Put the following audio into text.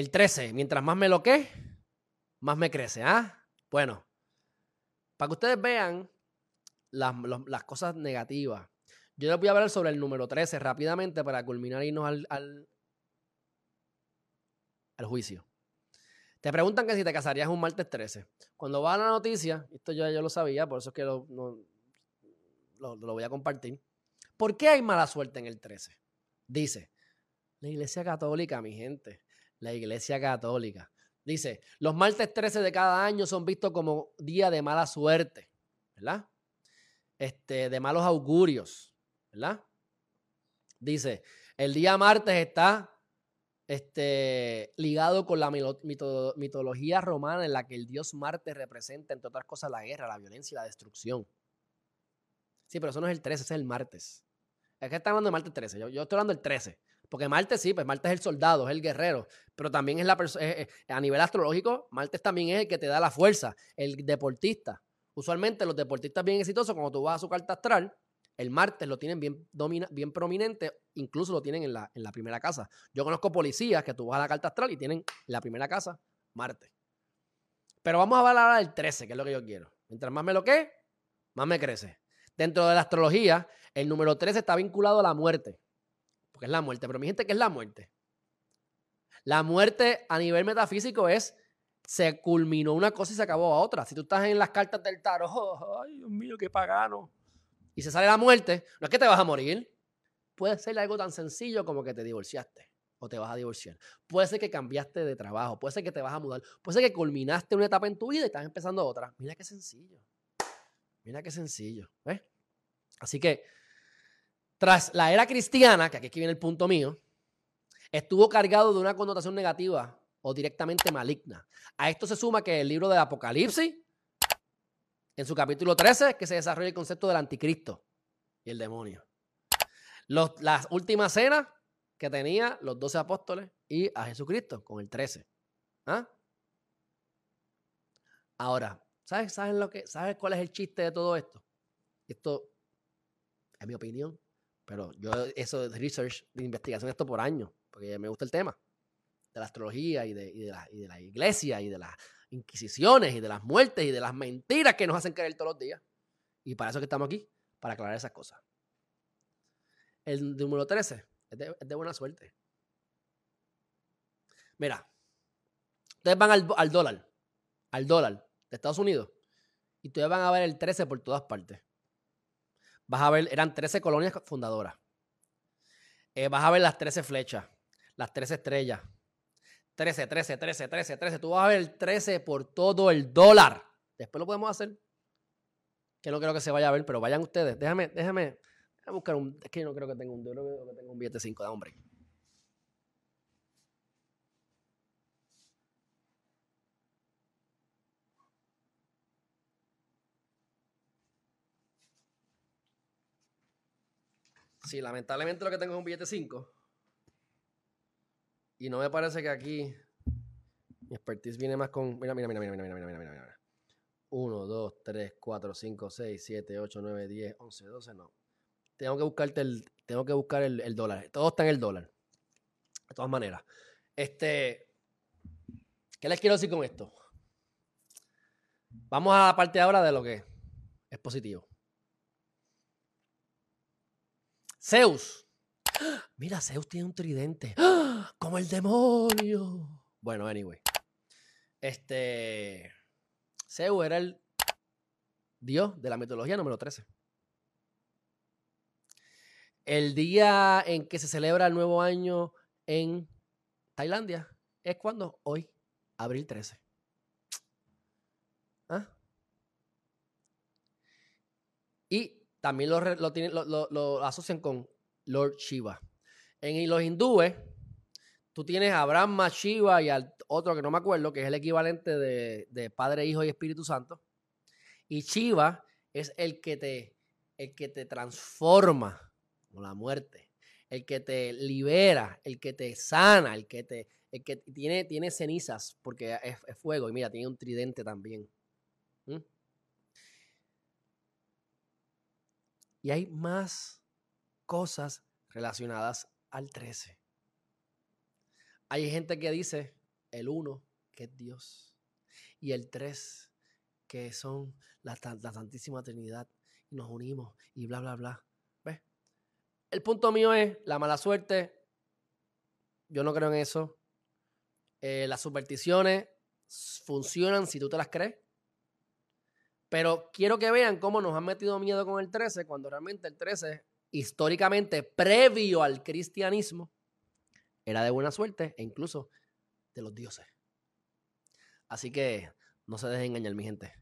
El 13, mientras más me lo que, más me crece. ¿Ah? Bueno, para que ustedes vean las, cosas negativas, yo les voy a hablar sobre el número 13 rápidamente para culminar y irnos al, juicio. Te preguntan que si te casarías un martes 13. Cuando va a la noticia, esto yo, yo lo sabía, por eso es que lo, lo, lo, voy a compartir. ¿Por qué hay mala suerte en el 13? Dice, la iglesia católica, mi gente, la iglesia católica. Dice, los martes 13 de cada año son vistos como día de mala suerte, ¿verdad? Este, de malos augurios, ¿verdad? Dice, el día martes está este, ligado con la mitología romana en la que el dios Marte representa, entre otras cosas, la guerra, la violencia y la destrucción. Sí, pero eso no es el 13, ese es el martes. Es que está hablando de martes 13. Yo, yo estoy hablando del 13. Porque Marte sí, pues Marte es el soldado, es el guerrero, pero también es la persona, a nivel astrológico, Marte también es el que te da la fuerza, el deportista. Usualmente los deportistas bien exitosos, cuando tú vas a su carta astral, el martes lo tienen bien, domina, bien prominente, incluso lo tienen en la, en la primera casa. Yo conozco policías que tú vas a la carta astral y tienen la primera casa Marte. Pero vamos a hablar del 13, que es lo que yo quiero. Mientras más me lo que, más me crece. Dentro de la astrología, el número 13 está vinculado a la muerte porque es la muerte. Pero mi gente, ¿qué es la muerte? La muerte a nivel metafísico es se culminó una cosa y se acabó otra. Si tú estás en las cartas del tarot, oh, ay Dios mío, qué pagano, y se sale la muerte, no es que te vas a morir. Puede ser algo tan sencillo como que te divorciaste o te vas a divorciar. Puede ser que cambiaste de trabajo, puede ser que te vas a mudar, puede ser que culminaste una etapa en tu vida y estás empezando otra. Mira qué sencillo. Mira qué sencillo. ¿ves? Así que tras la era cristiana, que aquí viene el punto mío, estuvo cargado de una connotación negativa o directamente maligna. A esto se suma que el libro de Apocalipsis, en su capítulo 13, que se desarrolla el concepto del anticristo y el demonio. las últimas cenas que tenía los doce apóstoles y a Jesucristo con el 13. ¿Ah? Ahora, ¿sabes, ¿sabes, lo que, ¿sabes cuál es el chiste de todo esto? Esto es mi opinión. Pero yo eso de research, de investigación, esto por años, porque me gusta el tema de la astrología y de, la, y de la iglesia y de las inquisiciones y de las muertes y de las mentiras que nos hacen creer todos los días. Y para eso que estamos aquí, para aclarar esas cosas. El número 13 es de, es de buena suerte. Mira, ustedes van al, al, dólar, al dólar de Estados Unidos, y ustedes van a ver el 13 por todas partes vas a ver, eran 13 colonias fundadoras. Eh, vas a ver las 13 flechas, las 13 estrellas. 13, 13, 13, 13, 13. Tú vas a ver el 13 por todo el dólar. Después lo podemos hacer. Que no creo que se vaya a ver, pero vayan ustedes. Déjame, déjame, déjame buscar un. Es que no creo que tenga un, yo creo que tengo un billete 5 de hombre. Sí, lamentablemente lo que tengo es un billete 5. Y no me parece que aquí mi expertise viene más con. Mira, mira, mira, mira, mira, mira, mira, mira, mira. 1, 2, 3, 4, 5, 6, 7, 8, 9, 10, 11, 12, no. Tengo que buscarte el. Tengo que buscar el, el dólar. Todo está en el dólar. De todas maneras. Este. ¿Qué les quiero decir con esto? Vamos a la parte ahora de lo que es positivo. Zeus. Mira, Zeus tiene un tridente. Como el demonio. Bueno, anyway. Este. Zeus era el dios de la mitología número 13. El día en que se celebra el nuevo año en Tailandia es cuando hoy, abril 13. ¿Ah? Y también lo, lo, asocian con Lord Shiva. En los hindúes, tú tienes a Brahma, Shiva y al otro que no me acuerdo, que es el equivalente de, Padre, Hijo y Espíritu Santo. Y Shiva es el que te, el que te transforma, como la muerte, el que te libera, el que te sana, el que te, el que tiene, tiene cenizas, porque es, fuego, y mira, tiene un tridente también. ¿Mm? Y hay más cosas relacionadas al 13. Hay gente que dice el uno, que es Dios, y el tres, que son la, la Santísima Trinidad, y nos unimos, y bla, bla, bla. ¿Ves? El punto mío es la mala suerte. Yo no creo en eso. Eh, las supersticiones funcionan si tú te las crees. Pero quiero que vean cómo nos han metido miedo con el 13 cuando realmente el 13, históricamente, previo al cristianismo, era de buena suerte e incluso de los dioses. Así que no se dejen engañar, mi gente.